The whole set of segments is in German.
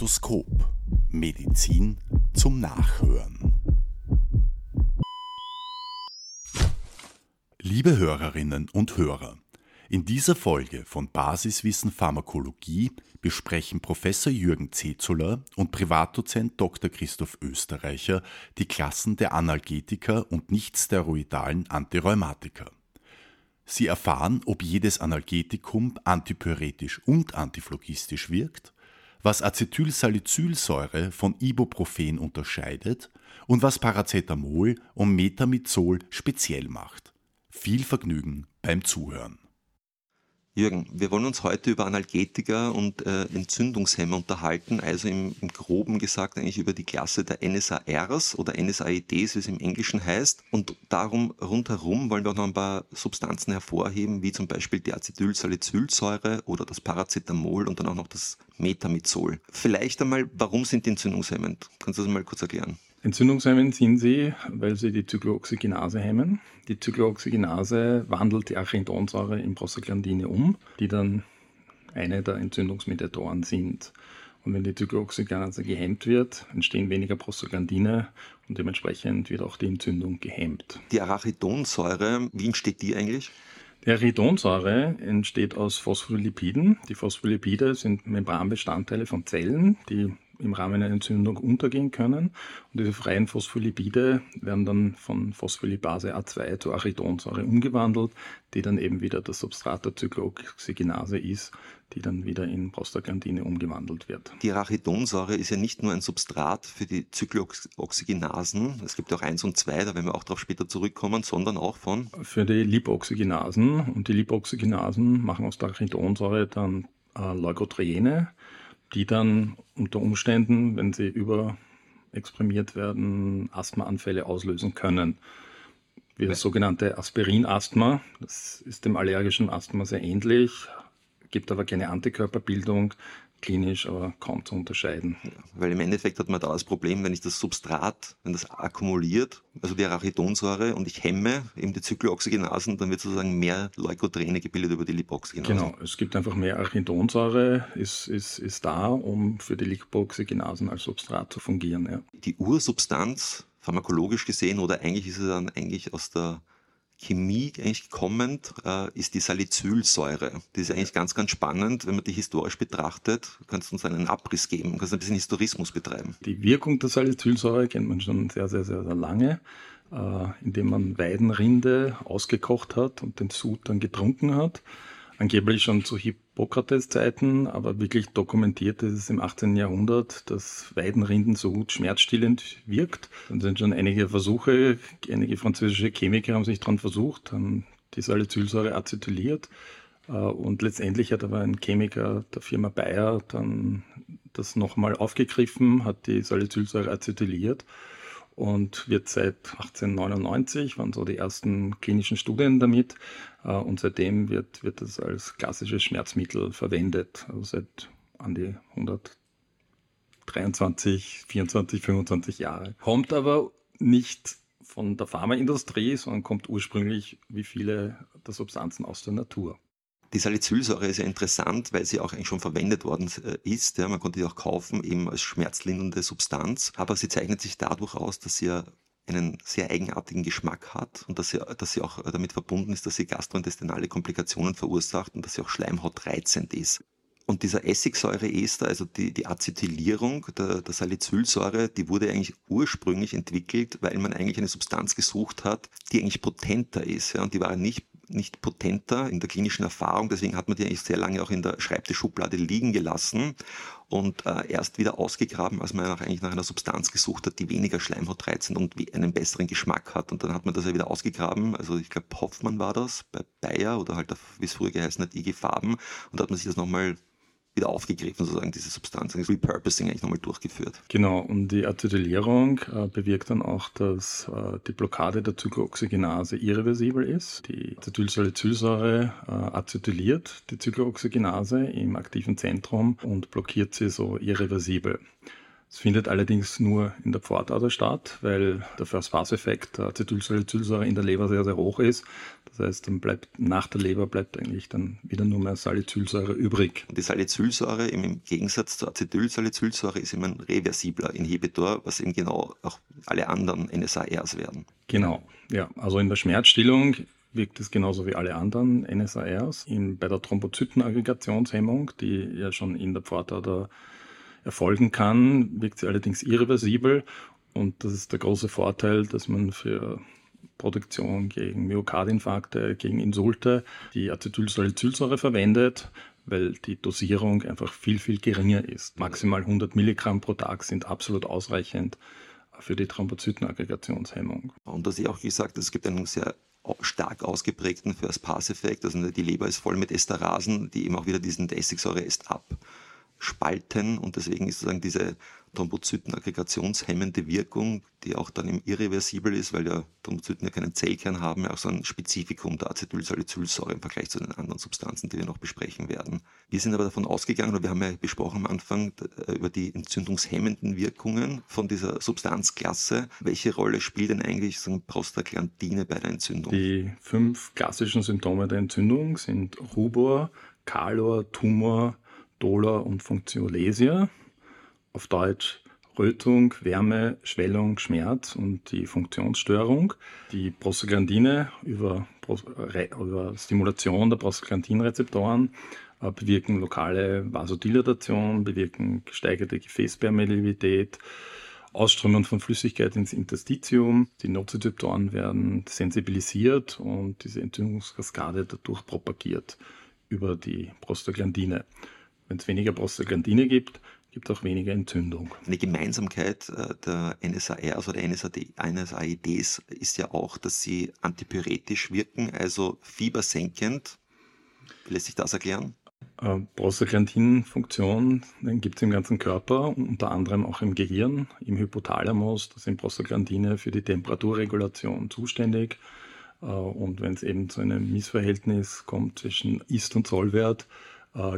Stethoskop. Medizin zum Nachhören. Liebe Hörerinnen und Hörer, in dieser Folge von Basiswissen Pharmakologie besprechen Professor Jürgen Zezoler und Privatdozent Dr. Christoph Österreicher die Klassen der Analgetika und nichtsteroidalen Antirheumatika. Sie erfahren, ob jedes Analgetikum antipyretisch und antiphlogistisch wirkt, was Acetylsalicylsäure von Ibuprofen unterscheidet und was Paracetamol und Metamizol speziell macht. Viel Vergnügen beim Zuhören. Jürgen, wir wollen uns heute über Analgetika und äh, Entzündungshemmer unterhalten, also im, im, Groben gesagt eigentlich über die Klasse der NSARs oder NSAIDs, wie es im Englischen heißt. Und darum rundherum wollen wir auch noch ein paar Substanzen hervorheben, wie zum Beispiel die Acetylsalicylsäure oder das Paracetamol und dann auch noch das Metamizol. Vielleicht einmal, warum sind die entzündungshemmend? Kannst du das mal kurz erklären? Entzündungshemmend sind sie, weil sie die Cyclooxygenase hemmen. Die Cyclooxygenase wandelt die Arachidonsäure in Prostaglandine um, die dann eine der Entzündungsmediatoren sind. Und wenn die Cyclooxygenase gehemmt wird, entstehen weniger Prostaglandine und dementsprechend wird auch die Entzündung gehemmt. Die Arachidonsäure, wie entsteht die eigentlich? Die Arachidonsäure entsteht aus Phospholipiden. Die Phospholipide sind Membranbestandteile von Zellen, die im Rahmen einer Entzündung untergehen können. Und diese freien Phospholipide werden dann von Phospholipase A2 zu Aridonsäure umgewandelt, die dann eben wieder das Substrat der Cyclooxygenase ist, die dann wieder in Prostaglandine umgewandelt wird. Die Arachidonsäure ist ja nicht nur ein Substrat für die Cyclooxygenasen, es gibt auch eins und zwei, da werden wir auch darauf später zurückkommen, sondern auch von? Für die Lipoxygenasen. Und die Lipoxygenasen machen aus der Arachidonsäure dann äh, Leukotriene, die dann unter Umständen, wenn sie überexprimiert werden, Asthmaanfälle auslösen können. Wie das sogenannte Aspirin-Asthma. Das ist dem allergischen Asthma sehr ähnlich, gibt aber keine Antikörperbildung, klinisch aber kaum zu unterscheiden. Ja, weil im Endeffekt hat man da das Problem, wenn ich das Substrat, wenn das akkumuliert, also die Arachidonsäure und ich hemme eben die Cyclooxygenasen, dann wird sozusagen mehr Leukotriene gebildet über die Lipoxygenasen. Genau, es gibt einfach mehr Arachidonsäure, ist, ist, ist da, um für die Lipoxygenasen als Substrat zu fungieren. Ja. Die Ursubstanz, pharmakologisch gesehen, oder eigentlich ist es dann eigentlich aus der Chemie eigentlich kommend äh, ist die Salicylsäure. Die ist eigentlich ganz, ganz spannend, wenn man die historisch betrachtet. Kannst du uns einen Abriss geben? Kannst du ein bisschen Historismus betreiben? Die Wirkung der Salicylsäure kennt man schon sehr, sehr, sehr, sehr lange, äh, indem man Weidenrinde ausgekocht hat und den Sud dann getrunken hat angeblich schon zu Hippokrates Zeiten, aber wirklich dokumentiert ist es im 18. Jahrhundert, dass Weidenrinden so gut schmerzstillend wirkt. Dann sind schon einige Versuche, einige französische Chemiker haben sich daran versucht, haben die Salicylsäure acetyliert. Äh, und letztendlich hat aber ein Chemiker der Firma Bayer dann das nochmal aufgegriffen, hat die Salicylsäure acetyliert und wird seit 1899, waren so die ersten klinischen Studien damit. Äh, und seitdem wird, wird es als klassisches Schmerzmittel verwendet. Also seit an die 123, 24, 25 Jahre. Kommt aber nicht von der Pharmaindustrie, sondern kommt ursprünglich wie viele der Substanzen aus der Natur. Die Salicylsäure ist ja interessant, weil sie auch eigentlich schon verwendet worden äh, ist. Ja, man konnte die auch kaufen, eben als schmerzlindernde Substanz. Aber sie zeichnet sich dadurch aus, dass sie ja einen sehr eigenartigen Geschmack hat und dass sie, dass sie auch damit verbunden ist, dass sie gastrointestinale Komplikationen verursacht und dass sie auch schleimhautreizend ist. Und dieser Essigsäureester, also die, die Acetylierung der, der Salicylsäure, die wurde eigentlich ursprünglich entwickelt, weil man eigentlich eine Substanz gesucht hat, die eigentlich potenter ist. Ja, und die war nicht nicht potenter in der klinischen Erfahrung. Deswegen hat man die eigentlich sehr lange auch in der Schreibtischschublade liegen gelassen und äh, erst wieder ausgegraben, als man nach, eigentlich nach einer Substanz gesucht hat, die weniger schleimhautreizend und einen besseren Geschmack hat. Und dann hat man das ja wieder ausgegraben. Also ich glaube, Hoffmann war das bei Bayer oder halt, wie es früher geheißen hat, IG Farben. Und da hat man sich das nochmal wieder aufgegriffen, sozusagen diese Substanz, das Repurposing eigentlich nochmal durchgeführt. Genau, und die Acetylierung äh, bewirkt dann auch, dass äh, die Blockade der Cyclooxygenase irreversibel ist. Die Acetylsalicylsäure äh, acetyliert die Cyclooxygenase im aktiven Zentrum und blockiert sie so irreversibel. Es findet allerdings nur in der Pfortader statt, weil der First-Pass-Effekt der Acetylsalicylsäure in der Leber sehr, sehr hoch ist. Das heißt, dann bleibt nach der Leber bleibt eigentlich dann wieder nur mehr Salicylsäure übrig. Und die Salicylsäure im Gegensatz zur Acetylsalicylsäure ist immer ein reversibler Inhibitor, was eben genau auch alle anderen NSARs werden. Genau, ja. Also in der Schmerzstillung wirkt es genauso wie alle anderen NSARs. In, bei der Thrombozytenaggregationshemmung, die ja schon in der Pfortader erfolgen kann, wirkt sie allerdings irreversibel. Und das ist der große Vorteil, dass man für Protektion gegen Myokardinfarkte, gegen Insulte die Acetylsalicylsäure verwendet, weil die Dosierung einfach viel, viel geringer ist. Maximal 100 Milligramm pro Tag sind absolut ausreichend für die Thrombozytenaggregationshemmung. Und hast ja auch gesagt, es gibt einen sehr stark ausgeprägten First-Pass-Effekt. Also die Leber ist voll mit Esterasen, die eben auch wieder diesen Essigsäure-Est ab spalten und deswegen ist sozusagen diese Thrombozytenaggregationshemmende Wirkung, die auch dann irreversibel ist, weil ja Thrombozyten ja keinen Zellkern haben, auch so ein Spezifikum der Acetylsalicylsäure im Vergleich zu den anderen Substanzen, die wir noch besprechen werden. Wir sind aber davon ausgegangen, oder wir haben ja besprochen am Anfang äh, über die entzündungshemmenden Wirkungen von dieser Substanzklasse. Welche Rolle spielt denn eigentlich so eine Prostaglandine bei der Entzündung? Die fünf klassischen Symptome der Entzündung sind Rubor, Kalor, Tumor, Dolor und Funktionalesia. Auf Deutsch Rötung, Wärme, Schwellung, Schmerz und die Funktionsstörung. Die Prostaglandine über, über Stimulation der Prostaglandinrezeptoren äh, bewirken lokale Vasodilatation, bewirken gesteigerte Gefäßpermeabilität, Ausströmung von Flüssigkeit ins Interstitium. Die Nozizeptoren werden sensibilisiert und diese Entzündungskaskade dadurch propagiert über die Prostaglandine. Wenn es weniger Prostaglandine gibt, gibt es auch weniger Entzündung. Eine Gemeinsamkeit äh, der NSARs oder NSAIDs ist ja auch, dass sie antipyretisch wirken, also fiebersenkend. Wie lässt sich das erklären? Äh, Prostaglandinfunktion gibt es im ganzen Körper, unter anderem auch im Gehirn, im Hypothalamus. Da sind Prostaglandine für die Temperaturregulation zuständig. Äh, und wenn es eben zu einem Missverhältnis kommt zwischen Ist- und Sollwert,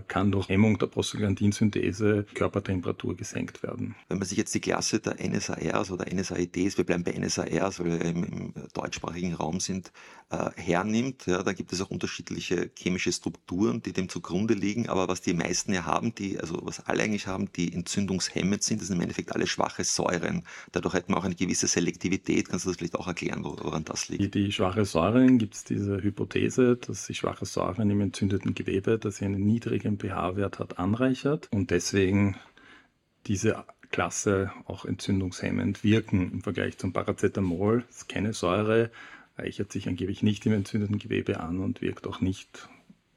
kann durch Hemmung der Prostaglandinsynthese Körpertemperatur gesenkt werden. Wenn man sich jetzt die Klasse der NSARs oder NSAIDs, wir bleiben bei NSARs, weil wir im, im deutschsprachigen Raum sind, äh, hernimmt, ja, da gibt es auch unterschiedliche chemische Strukturen, die dem zugrunde liegen, aber was die meisten ja haben, die, also was alle eigentlich haben, die entzündungshemmend sind, das sind im Endeffekt alle schwache Säuren. Dadurch hätten wir auch eine gewisse Selektivität. Kannst du das vielleicht auch erklären, woran das liegt? Die, die schwache Säuren gibt es diese Hypothese, dass sich schwache Säuren im entzündeten Gewebe, dass sie eine niedrigen pH-Wert hat, anreichert und deswegen diese Klasse auch entzündungshemmend wirken im Vergleich zum Paracetamol. Ist keine Säure, reichert sich angeblich nicht im entzündeten Gewebe an und wirkt auch nicht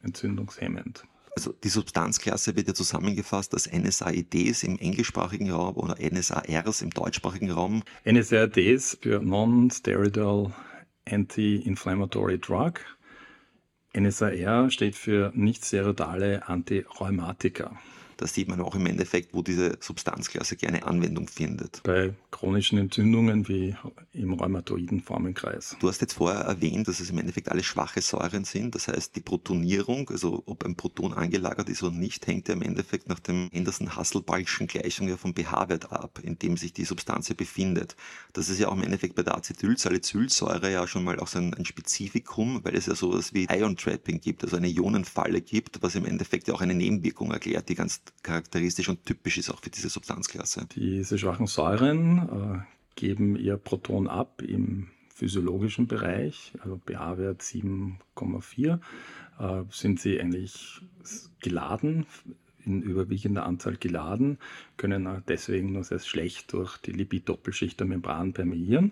entzündungshemmend. Also die Substanzklasse wird ja zusammengefasst als NSAIDs im englischsprachigen Raum oder NSARs im deutschsprachigen Raum. NSAIDs für Non-Steroidal Anti-Inflammatory Drug NSAR steht für nicht-steroidale Antirheumatika. Da sieht man auch im Endeffekt, wo diese Substanzklasse gerne Anwendung findet. Bei chronischen Entzündungen wie im rheumatoiden Formenkreis. Du hast jetzt vorher erwähnt, dass es im Endeffekt alle schwache Säuren sind. Das heißt, die Protonierung, also ob ein Proton angelagert ist oder nicht, hängt ja im Endeffekt nach dem Henderson-Hasselbalchschen Gleichung ja vom pH-Wert ab, in dem sich die Substanz befindet. Das ist ja auch im Endeffekt bei der Acetylsalicylsäure ja schon mal auch so ein, ein Spezifikum, weil es ja sowas wie Ion-Trapping gibt, also eine Ionenfalle gibt, was im Endeffekt ja auch eine Nebenwirkung erklärt, die ganz charakteristisch und typisch ist auch für diese Substanzklasse. Diese schwachen Säuren äh, geben ihr Proton ab im physiologischen Bereich, also pH-Wert 7,4, äh, sind sie eigentlich geladen, in überwiegender Anzahl geladen, können deswegen nur sehr schlecht durch die Lipid-Doppelschicht der Membran permeieren.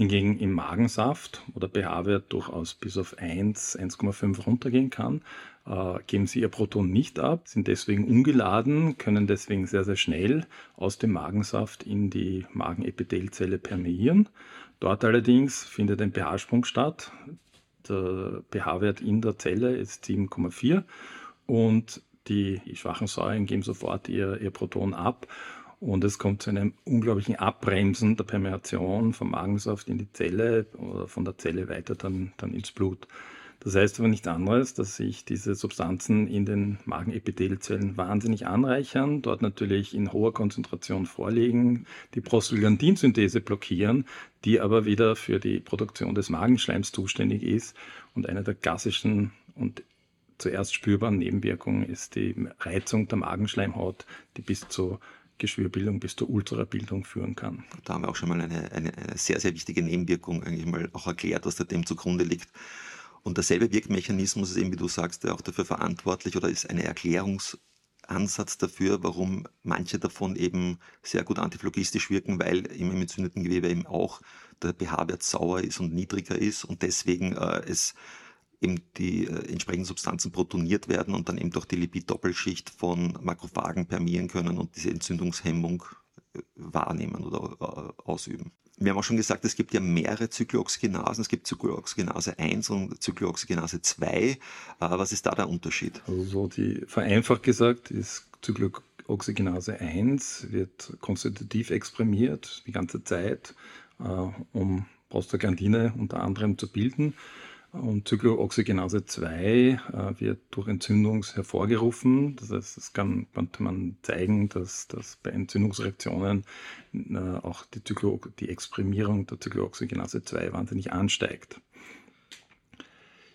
Hingegen im Magensaft, wo der pH-Wert durchaus bis auf 1, 1,5 runtergehen kann, äh, geben sie ihr Proton nicht ab, sind deswegen ungeladen, können deswegen sehr, sehr schnell aus dem Magensaft in die Magenepithelzelle permeieren. Dort allerdings findet ein pH-Sprung statt. Der pH-Wert in der Zelle ist 7,4 und die schwachen Säuren geben sofort ihr, ihr Proton ab und es kommt zu einem unglaublichen Abbremsen der Permeation vom Magensaft in die Zelle oder von der Zelle weiter dann, dann ins Blut. Das heißt aber nichts anderes, dass sich diese Substanzen in den Magenepithelzellen wahnsinnig anreichern, dort natürlich in hoher Konzentration vorliegen, die Prostaglandinsynthese blockieren, die aber wieder für die Produktion des Magenschleims zuständig ist. Und eine der klassischen und zuerst spürbaren Nebenwirkungen ist die Reizung der Magenschleimhaut, die bis zu Geschwürbildung bis zur Ulcerabildung führen kann. Da haben wir auch schon mal eine, eine, eine sehr, sehr wichtige Nebenwirkung eigentlich mal auch erklärt, was da dem zugrunde liegt. Und derselbe Wirkmechanismus ist eben, wie du sagst, auch dafür verantwortlich oder ist eine Erklärungsansatz dafür, warum manche davon eben sehr gut antiphlogistisch wirken, weil im entzündeten Gewebe eben auch der pH-Wert sauer ist und niedriger ist und deswegen äh, es eben die äh, entsprechenden Substanzen protoniert werden und dann eben durch die Lipid-Doppelschicht von Makrophagen permieren können und diese Entzündungshemmung äh, wahrnehmen oder äh, ausüben. Wir haben auch schon gesagt, es gibt ja mehrere Zyklooxygenasen. Es gibt Zyklooxygenase 1 und Zyklooxygenase 2. Äh, was ist da der Unterschied? Also so die, vereinfacht gesagt ist Zyklooxygenase 1 wird konstitutiv exprimiert die ganze Zeit, äh, um Prostaglandine unter anderem zu bilden. Und Zyklooxygenase 2 äh, wird durch Entzündung hervorgerufen. Das heißt, es kann, konnte man zeigen, dass, dass bei Entzündungsreaktionen äh, auch die, die Exprimierung der Zyklooxygenase 2 wahnsinnig ansteigt.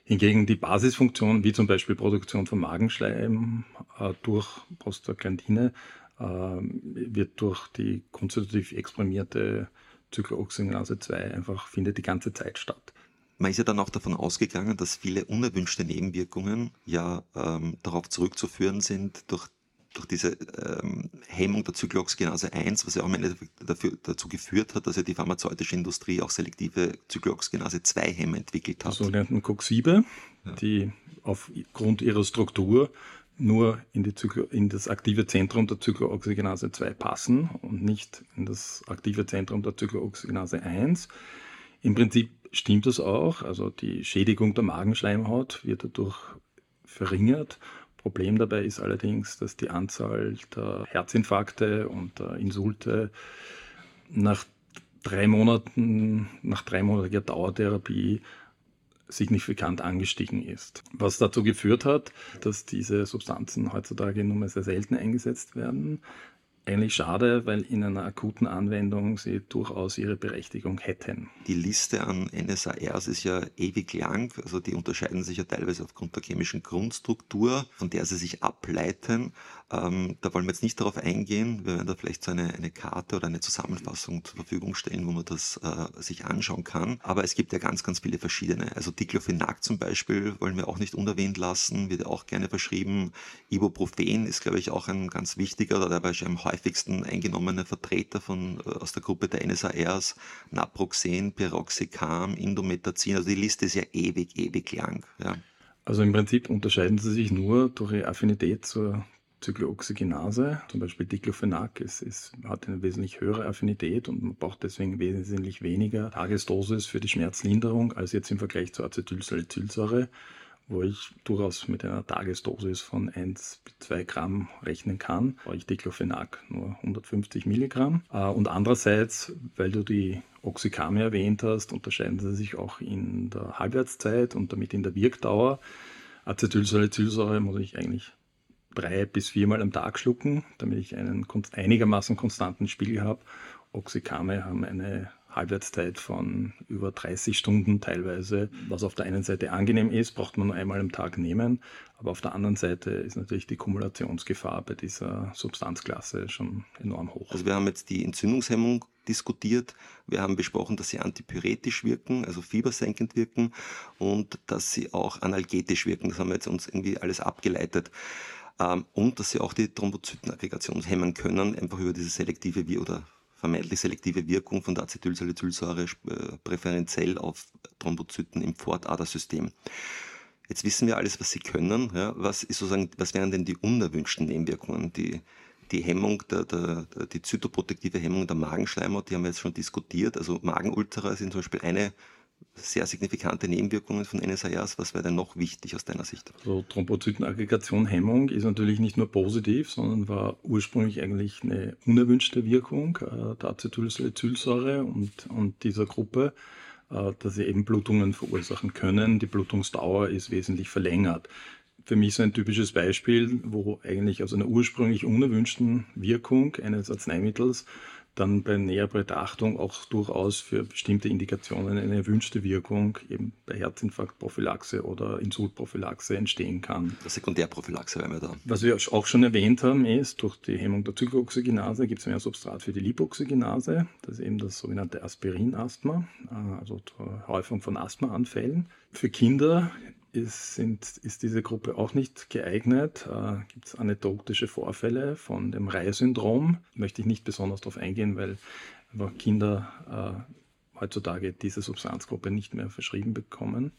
Hingegen die Basisfunktion, wie zum Beispiel Produktion von Magenschleim äh, durch Prostaglandine, äh, wird durch die konstitutiv exprimierte Zyklooxygenase 2 einfach findet die ganze Zeit statt. Man ist ja dann auch davon ausgegangen, dass viele unerwünschte Nebenwirkungen ja ähm, darauf zurückzuführen sind durch, durch diese ähm, Hemmung der Zyklooxygenase 1, was ja auch am Ende dafür, dazu geführt hat, dass ja die pharmazeutische Industrie auch selektive Zyklooxygenase 2 Hämmer entwickelt hat. Die sogenannten Coxibe, ja. die aufgrund ihrer Struktur nur in, in, das aktive Zentrum der Zyklooxygenase 2 passen und nicht in das aktive Zentrum der Zyklooxygenase 1. Im Prinzip stimmt das auch. Also die Schädigung der Magenschleimhaut wird dadurch verringert. Problem dabei ist allerdings, dass die Anzahl der Herzinfarkte und der Insulte nach drei Monaten, nach dreimonatiger Dauertherapie signifikant angestiegen ist. Was dazu geführt hat, dass diese Substanzen heutzutage nur mehr sehr selten eingesetzt werden eigentlich schade, weil in einer akuten Anwendung sie durchaus ihre Berechtigung hätten. Die Liste an NSARs ist ja ewig lang, also die unterscheiden sich ja teilweise aufgrund der chemischen Grundstruktur, von der sie sich ableiten. Ähm, da wollen wir jetzt nicht darauf eingehen. Wir werden da vielleicht so eine, eine Karte oder eine Zusammenfassung zur Verfügung stellen, wo man das äh, sich anschauen kann. Aber es gibt ja ganz, ganz viele verschiedene. Also Diclofenac zum Beispiel wollen wir auch nicht unerwähnt lassen, wird auch gerne verschrieben. Ibuprofen ist, glaube ich, auch ein ganz wichtiger oder dabei schon am häufigsten eingenommene Vertreter von, äh, aus der Gruppe der NSARs. Naproxen, Piroxicam, Indometazin. Also die Liste ist ja ewig, ewig lang. Ja. Also im Prinzip unterscheiden sie sich nur durch ihre Affinität zur Zyklooxygenase, zum Beispiel Diclofenac, ist, ist, hat eine wesentlich höhere Affinität und man braucht deswegen wesentlich weniger Tagesdosis für die Schmerzlinderung als jetzt im Vergleich zur Acetylsalicylsäure, wo ich durchaus mit einer Tagesdosis von 1 bis 2 Gramm rechnen kann, brauche ich Diclofenac nur 150 Milligramm. Äh, und andererseits, weil du die Oxykame erwähnt hast, unterscheiden sie sich auch in der Halbwertszeit und damit in der Wirkdauer. Acetylsalicylsäure muss ich eigentlich drei bis viermal am Tag schlucken, damit ich einen einigermaßen konstanten Spiegel habe. Oxykame haben eine Halbwertszeit von über 30 Stunden teilweise, was auf der einen Seite angenehm ist, braucht man nur einmal am Tag nehmen, aber auf der anderen Seite ist natürlich die Kumulationsgefahr bei dieser Substanzklasse schon enorm hoch. Also wir haben jetzt die Entzündungshemmung diskutiert. Wir haben besprochen, dass sie antipyretisch wirken, also fiebersenkend wirken und dass sie auch analgetisch wirken. Das haben wir jetzt uns irgendwie alles abgeleitet ähm, und dass sie auch die Thrombozytenaggregation hemmen können, einfach über diese selektive wie oder vermeintlich selektive Wirkung von der Acetylsalicylsäure äh, präferenziell auf Thrombozyten im Fortadersystem. Jetzt wissen wir alles, was sie können. Ja, was, ist sozusagen, was wären denn die unerwünschten Nebenwirkungen? Die, die Hemmung, der, der, die zytoprotektive Hemmung der Magenschleimhaut, die haben wir jetzt schon diskutiert. Also Magenultra sind zum Beispiel eine sehr signifikante Nebenwirkungen von NSAIDs. Was wäre denn noch wichtig aus deiner Sicht? Also Thrombozytenaggregation-Hemmung ist natürlich nicht nur positiv, sondern war ursprünglich eigentlich eine unerwünschte Wirkung äh, der Acetylsalicylsäure und, und dieser Gruppe. äh, dass sie eben Blutungen verursachen können. Die Blutungsdauer ist wesentlich verlängert. Für mich so ein typisches Beispiel, wo eigentlich aus einer ursprünglich unerwünschten Wirkung eines Arzneimittels dann bei näherer Betrachtung auch durchaus für bestimmte Indikationen eine erwünschte Wirkung eben bei Herzinfarktprophylaxe oder Insultprophylaxe entstehen kann. Sekundärprophylaxe wären wir da. Was wir auch schon erwähnt haben, ist, durch die Hemmung der Cyclooxygenase gibt es mehr Substrat für die Lipoxygenase. Das ist eben das sogenannte Aspirin-Asthma, äh, also zur Häufung von Asthmaanfällen. Für Kinder ist, sind, ist diese Gruppe auch nicht geeignet. Äh, Gibt es anekdotische Vorfälle von dem Reihe-Syndrom? Möchte ich nicht besonders darauf eingehen, weil Kinder äh, heutzutage diese Substanzgruppe nicht mehr verschrieben bekommen.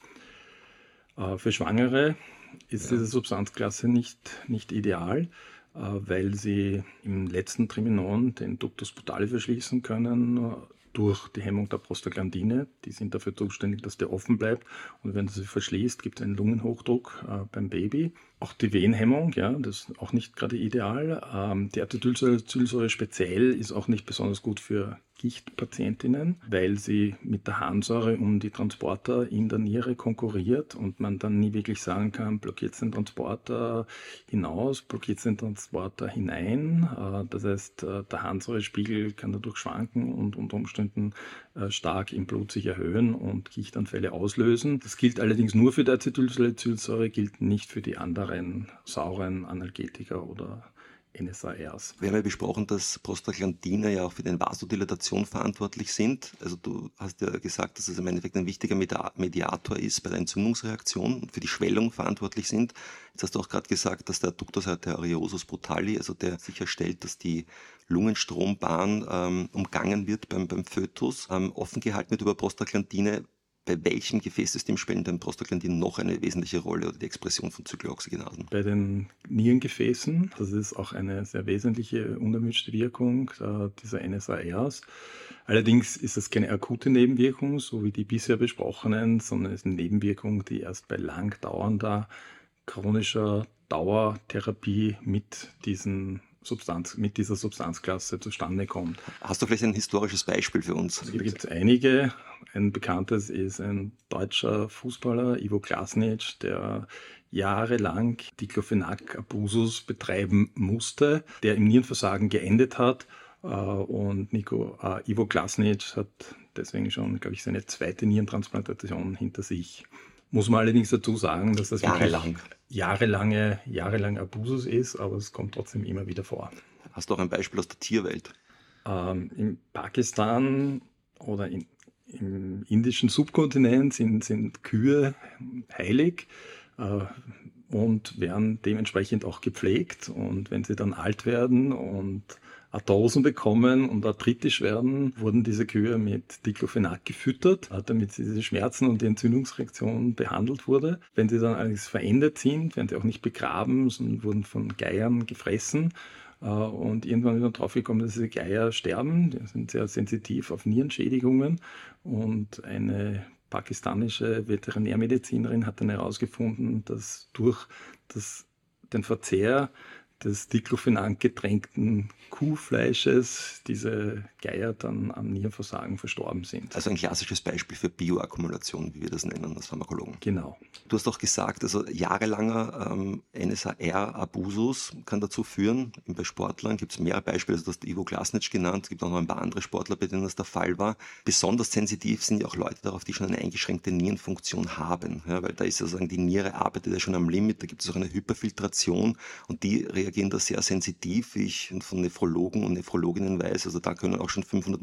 Äh, für Schwangere ist ja. diese Substanzklasse nicht, nicht ideal, äh, weil sie im letzten Triminon den Ductus putali verschließen können durch die Hemmung der Prostaglandine. Die sind dafür zuständig, dass der offen bleibt. Und wenn sie verschließt, gibt es einen Lungenhochdruck äh, beim Baby. Auch die Wehenhemmung, ja, das ist auch nicht gerade ideal. Ähm, die Acetylsäure speziell ist auch nicht besonders gut für Gichtpatientinnen, weil sie mit der Harnsäure um die Transporter in der Niere konkurriert und man dann nie wirklich sagen kann, blockiert es den Transporter hinaus, blockiert es den Transporter hinein. Äh, das heißt, äh, der Harnsäurespiegel kann dadurch schwanken und unter Umständen äh, stark im Blut sich erhöhen und Gichtanfälle auslösen. Das gilt allerdings nur für die Acetylsalicylsäure, gilt nicht für die anderen sauren Analgetika oder NSARs. Wir haben ja besprochen, dass Prostaglandine ja auch für die Vasodilatation verantwortlich sind. Also du hast ja gesagt, dass es im Endeffekt ein wichtiger Mediator ist bei der Entzündungsreaktion und für die Schwellung verantwortlich sind. Jetzt hast du auch gerade gesagt, dass der Ductus arteriosus brutali, also der sicherstellt, dass die Lungenstrombahn ähm, umgangen wird beim, beim Fötus, ähm, offen gehalten wird über Prostaglandine bei welchem Gefäßsystem spielen denn Prostaglandin noch eine wesentliche Rolle oder die Expression von Zyklooxygenasen? Bei den Nierengefäßen, das ist auch eine sehr wesentliche unerwünschte Wirkung äh, dieser NSARs. Allerdings ist es keine akute Nebenwirkung, so wie die bisher besprochenen, sondern es ist eine Nebenwirkung, die erst bei lang dauernder chronischer Dauertherapie mit diesen Substanz, mit dieser Substanzklasse zustande kommt. Hast du vielleicht ein historisches Beispiel für uns? Es gibt einige. Ein bekanntes ist ein deutscher Fußballer, Ivo Klasnic, der jahrelang Diclofenac-Abusus betreiben musste, der im Nierenversagen geendet hat. Äh, und Nico, äh, Ivo Klasnic hat deswegen schon, glaube ich, seine zweite Nierentransplantation hinter sich. Muss man allerdings dazu sagen, dass das jahrelang. jahrelange, jahrelang Abusus ist, aber es kommt trotzdem immer wieder vor. Hast du auch ein Beispiel aus der Tierwelt? Ähm, in Pakistan oder in, im indischen Subkontinent sind, sind Kühe heilig äh, und werden dementsprechend auch gepflegt. Und wenn sie dann alt werden und Arthrosen bekommen und arthritisch werden, wurden diese Kühe mit Diclofenac gefüttert, damit diese Schmerzen und die Entzündungsreaktion behandelt wurde. Wenn sie dann allerdings verändert sind, werden sie auch nicht begraben, sondern wurden von Geiern gefressen. Äh, und irgendwann ist man draufgekommen, dass diese Geier sterben. Die sind sehr sensitiv auf Nierenschädigungen. Und eine pakistanische Veterinärmedizinerin hat dann herausgefunden, dass durch das, den Verzehr des Diclofenac getränkten Kuhfleisches diese Geier dann am Nierenversagen verstorben sind. Also ein klassisches Beispiel für Bioakkumulation, wie wir das nennen als Pharmakologen. Genau. Du hast auch gesagt, also jahrelanger ähm, NSAR-Abusus kann dazu führen. Bei Sportlern gibt es mehrere Beispiele, also du hast Ivo Glasnitsch genannt, es gibt auch noch ein paar andere Sportler, bei denen das der Fall war. Besonders sensitiv sind ja auch Leute darauf, die schon eine eingeschränkte Nierenfunktion haben, ja, weil da ist sozusagen die Niere arbeitet ja schon am Limit, da gibt es auch eine Hyperfiltration und die reagieren da sehr sensitiv, wie ich von Nephrologen und Nephrologinnen weiß. Also da können auch schon 500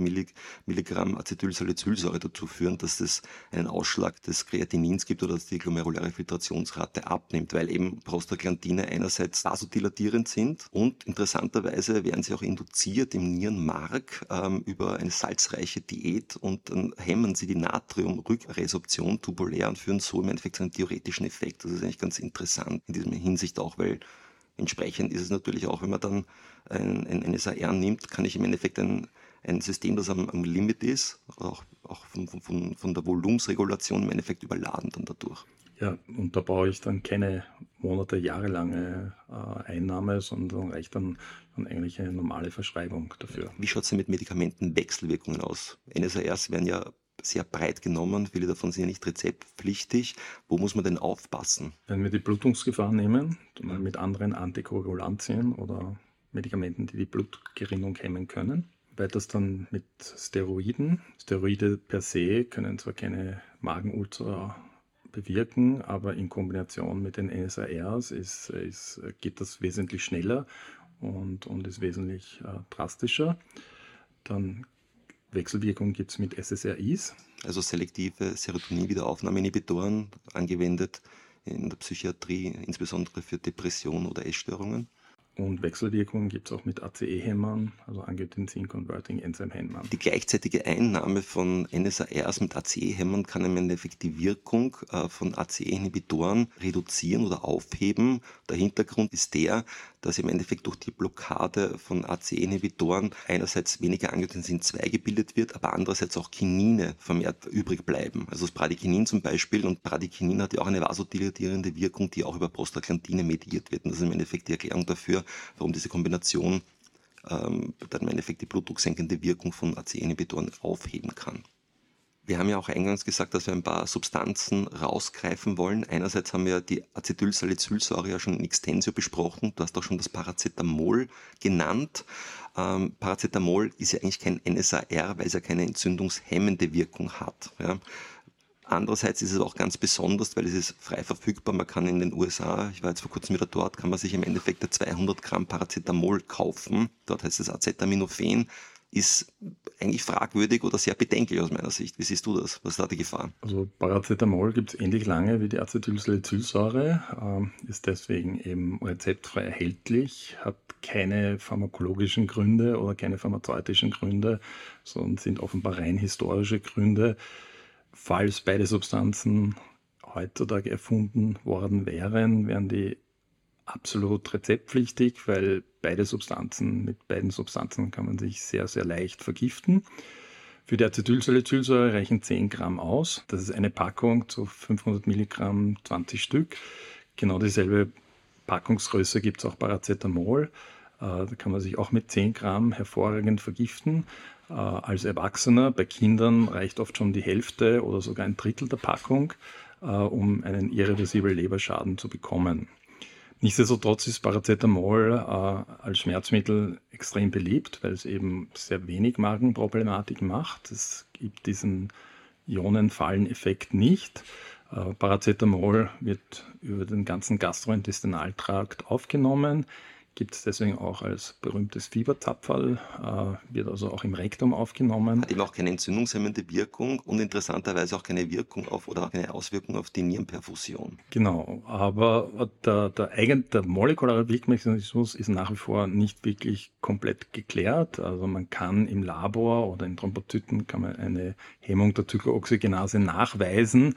Milligramm Acetylsalicylsäure dazu führen, dass es einen Ausschlag des Kreatinins gibt oder dass die glomeruläre Filtrationsrate abnimmt, weil eben Prostaglandine einerseits vasodilatierend sind und interessanterweise werden sie auch induziert im Nierenmark ähm, über eine salzreiche Diät und dann hemmen sie die Natriumrückresorption tubulär und führen so im Endeffekt zu einem theoretischen Effekt. Das ist eigentlich ganz interessant in diesem Hinsicht auch, weil Entsprechend ist es natürlich auch, wenn man dann ein, ein NSAR nimmt, kann ich im Endeffekt ein, ein System, das am, am Limit ist, auch, auch von, von, von der Volumensregulation im Endeffekt überladen dann dadurch. Ja, und da brauche ich dann keine Monate, jahrelange äh, Einnahme, sondern reicht dann, dann eigentlich eine normale Verschreibung dafür. Wie schaut es denn mit Medikamentenwechselwirkungen aus? NSARs werden ja sehr breit genommen. Viele davon sind ja nicht rezeptpflichtig. Wo muss man denn aufpassen? Wenn wir die Blutungsgefahr nehmen, mit anderen Antikoagulantien oder Medikamenten, die die Blutgerinnung hemmen können, weiters dann mit Steroiden. Steroide per se können zwar keine Magenulcer bewirken, aber in Kombination mit den NSARs ist, ist, geht das wesentlich schneller und, und ist wesentlich äh, drastischer. Dann Wechselwirkung gibt es mit SSRIs. Also selektive Serotonin-Wiederaufnahmeinhibitoren angewendet in der Psychiatrie, insbesondere für Depressionen oder Essstörungen. Und Wechselwirkungen gibt es auch mit ACE-Hämmern, also Angiotensin-Converting Enzyme-Hämmern. Die gleichzeitige Einnahme von NSARs mit ACE-Hämmern kann im Endeffekt die Wirkung äh, von ACE-Inhibitoren reduzieren oder aufheben. Der Hintergrund ist der, dass im Endeffekt durch die Blockade von ACE-Inhibitoren einerseits weniger Angiotensin 2 gebildet wird, aber andererseits auch Kinine vermehrt übrig bleiben. Also das Bradykinin zum Beispiel und Bradykinin hat ja auch eine vasodilatierende Wirkung, die auch über Prostaglandine mediert wird. Und das ist im Endeffekt die Erklärung dafür, warum diese Kombination ähm, dann im Endeffekt die blutdrucksenkende Wirkung von ACE-Inhibitoren aufheben kann. Wir haben ja auch eingangs gesagt, dass wir ein paar Substanzen rausgreifen wollen. Einerseits haben wir die Acetylsalicylsäure ja schon in Extensio besprochen. Du hast auch schon das Paracetamol genannt. Ähm, Paracetamol ist ja eigentlich kein NSAR, weil es ja keine entzündungshemmende Wirkung hat. Ja. Andererseits ist es auch ganz besonders, weil es ist frei verfügbar. Man kann in den USA, ich war jetzt vor kurzem wieder dort, kann man sich im Endeffekt 200 Gramm Paracetamol kaufen. Dort heißt es Acetaminophen ist eigentlich fragwürdig oder sehr bedenklich aus meiner Sicht. Wie siehst du das? Was ist da die Gefahr? Also Paracetamol gibt es ähnlich lange wie die Acetylsalicylsäure, ähm, ist deswegen eben rezeptfrei erhältlich, hat keine pharmakologischen Gründe oder keine pharmazeutischen Gründe, sondern sind offenbar rein historische Gründe. Falls beide Substanzen heutzutage erfunden worden wären, wären die absolut rezeptpflichtig, weil beide Substanzen, mit beiden Substanzen kann man sich sehr, sehr leicht vergiften. Für die Acetylsalicylsäure reichen 10 Gramm aus. Das ist eine Packung zu 500 Milligramm, 20 Stück. Genau dieselbe Packungsgröße gibt es auch Paracetamol. Äh, da kann man sich auch mit 10 Gramm hervorragend vergiften. Äh, als Erwachsener, bei Kindern reicht oft schon die Hälfte oder sogar ein Drittel der Packung, äh, um einen irreversiblen Leberschaden zu bekommen. Nichtsdestotrotz ist Paracetamol äh, als Schmerzmittel extrem beliebt, weil es eben sehr wenig Magenproblematik macht. Es gibt diesen Ionenfalleneffekt nicht. Äh, Paracetamol wird über den ganzen Gastrointestinaltrakt aufgenommen, gibt es deswegen auch als berühmtes Fieberzapferl, äh, wird also auch im Rektum aufgenommen. Hat eben auch keine entzündungshemmende Wirkung und interessanterweise auch keine Wirkung auf oder keine Auswirkung auf die Nierenperfusion. Genau, aber der, der, eigen, der molekulare Wirkmechanismus ist nach wie vor nicht wirklich komplett geklärt. Also man kann im Labor oder in Thrombozyten kann man eine Hemmung der Zyklooxygenase nachweisen,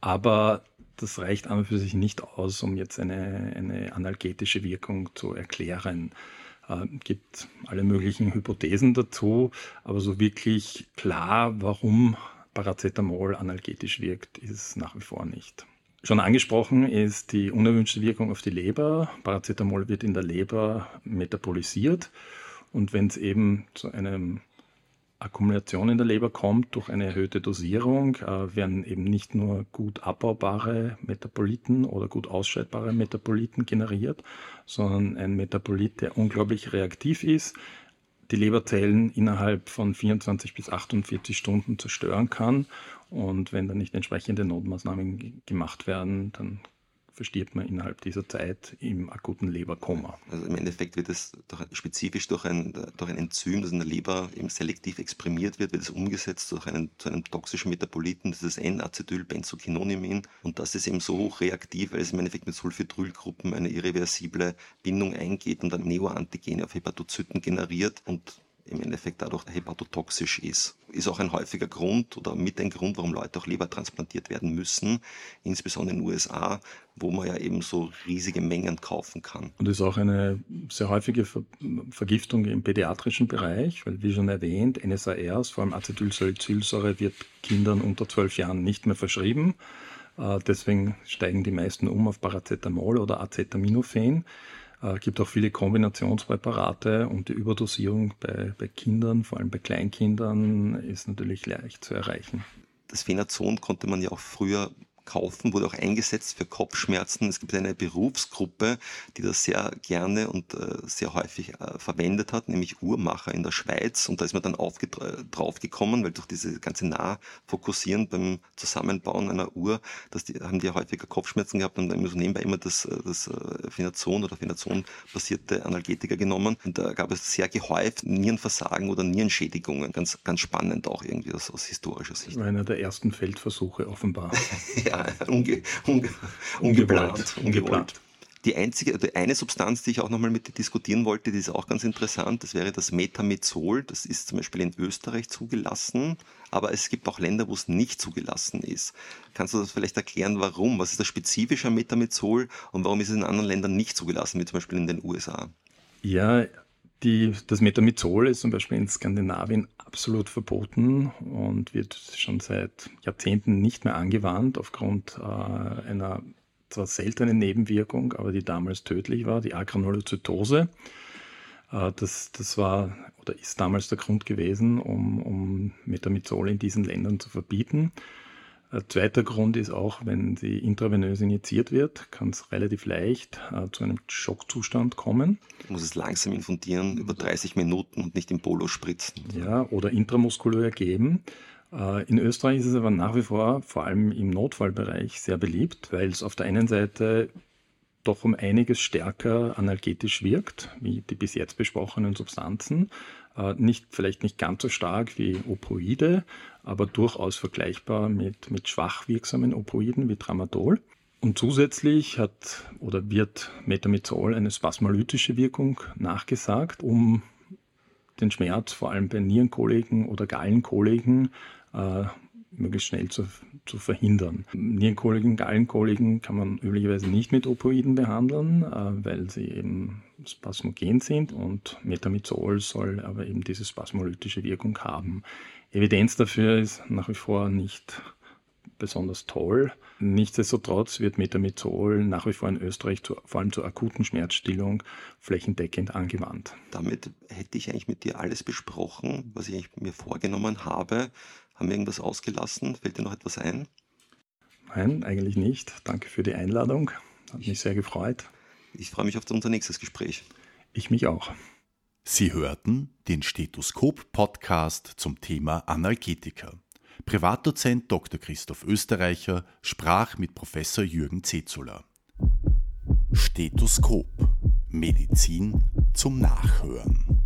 aber das reicht an und für sich nicht aus, um jetzt eine, eine analgetische Wirkung zu erklären. Es äh, gibt alle möglichen Hypothesen dazu, aber so wirklich klar, warum Paracetamol analgetisch wirkt, ist nach wie vor nicht. Schon angesprochen ist die unerwünschte Wirkung auf die Leber. Paracetamol wird in der Leber metabolisiert und wenn es eben zu einem Akkumulation in der Leber kommt durch eine erhöhte Dosierung, äh, werden eben nicht nur gut abbaubare Metaboliten oder gut ausscheidbare Metaboliten generiert, sondern ein Metabolit, der unglaublich reaktiv ist, die Leberzellen innerhalb von 24 bis 48 Stunden zerstören kann. Und wenn dann nicht entsprechende Notmaßnahmen gemacht werden, dann verstirbt man innerhalb dieser Zeit im akuten Leberkoma. Also im Endeffekt wird es durch, spezifisch durch ein, durch ein Enzym, das in der Leber eben selektiv exprimiert wird, wird es umgesetzt durch einen, zu einem toxischen Metaboliten, das ist N-Acetylbenzoquinonimin. Und das ist eben so hochreaktiv, weil es im Endeffekt mit Sulfidrylgruppen eine irreversible Bindung eingeht und dann Neoantigene auf Hepatozyten generiert und im Endeffekt dadurch hepatotoxisch ist. Ist auch ein häufiger Grund oder mit ein Grund, warum Leute auch Leber transplantiert werden müssen, insbesondere in den USA, wo man ja eben so riesige Mengen kaufen kann. Und ist auch eine sehr häufige Ver Vergiftung im pädiatrischen Bereich, weil wie schon erwähnt, NSARs, vor allem Acetylsalicylsäure, wird Kindern unter zwölf Jahren nicht mehr verschrieben. Äh, deswegen steigen die meisten um auf Paracetamol oder Acetaminophen. Es äh, gibt auch viele Kombinationspräparate und die Überdosierung bei, bei Kindern, vor allem bei Kleinkindern, ist natürlich leicht zu erreichen. das Phenazon konnte man ja auch früher kaufen, wurde auch eingesetzt für Kopfschmerzen. Es gibt eine Berufsgruppe, die das sehr gerne und äh, sehr häufig äh, verwendet hat, nämlich Uhrmacher in der Schweiz. Und da ist man dann draufgekommen, weil durch diese ganze Nahfokussieren beim Zusammenbauen einer Uhr, dass die, haben die häufiger Kopfschmerzen gehabt und dann immer so nebenbei immer das, äh, das äh, Phenazon oder Phenazon-basierte Analgetika genommen. Und da gab es sehr gehäuft Nierenversagen oder Nierenschädigungen. Ganz, ganz spannend auch irgendwie aus, aus historischer Sicht. Einer der ersten Feldversuche offenbar. ja, unge, unge, ungeplant, ungeplant. Die einzige, die eine Substanz, die ich auch nochmal mit dir diskutieren wollte, die ist auch ganz interessant, das wäre das Metamizol. Das ist zum Beispiel in Österreich zugelassen, aber es gibt auch Länder, wo es nicht zugelassen ist. Kannst du das vielleicht erklären, warum? Was ist das Spezifische am Metamizol und warum ist es in anderen Ländern nicht zugelassen, wie zum Beispiel in den USA? Ja, die, das Metamizol ist zum Beispiel in Skandinavien absolut verboten und wird schon seit Jahrzehnten nicht mehr angewandt aufgrund äh, einer zwar seltenen Nebenwirkung, aber die damals tödlich war, die Agranulozytose. Äh, das, das war oder ist damals der Grund gewesen, um, um Metamizol in diesen Ländern zu verbieten. Ein zweiter Grund ist auch, wenn sie intravenös injiziert wird, kann es relativ leicht äh, zu einem Schockzustand kommen. Du musst es langsam infundieren, über 30 Minuten und nicht im Polo spritzen. Ja, oder intramuskulär geben. Äh, in Österreich ist es aber nach wie vor, vor allem im Notfallbereich, sehr beliebt, weil es auf der einen Seite doch um einiges stärker analgetisch wirkt, wie die bis jetzt besprochenen Substanzen. Äh, nicht, vielleicht nicht ganz so stark wie Opoide, aber durchaus vergleichbar mit, mit schwach wirksamen Opoiden wie Tramadol. Und zusätzlich hat oder wird Metamizol eine spasmolytische Wirkung nachgesagt, um den Schmerz vor allem bei Nierenkoliken oder Gallenkoliken äh, möglichst schnell zu, zu verhindern. Nierenkoliken, Gallenkoliken kann man üblicherweise nicht mit Opoiden behandeln, äh, weil sie eben spasmogen sind und Metamizol soll aber eben diese spasmolytische Wirkung haben. Evidenz dafür ist nach wie vor nicht besonders toll. Nichtsdestotrotz wird Metamizol nach wie vor in Österreich zu, vor allem zur akuten Schmerzstillung flächendeckend angewandt. Damit hätte ich eigentlich mit dir alles besprochen, was ich mir vorgenommen habe. Haben wir irgendwas ausgelassen? Fällt dir noch etwas ein? Nein, eigentlich nicht. Danke für die Einladung. Hat mich sehr gefreut. Ich freue mich auf unser nächstes Gespräch. Ich mich auch. Sie hörten den Stethoskop-Podcast zum Thema Analgetika. Privatdozent Dr. Christoph Österreicher sprach mit Professor Jürgen Zezuler. Stethoskop. Medizin zum Nachhören.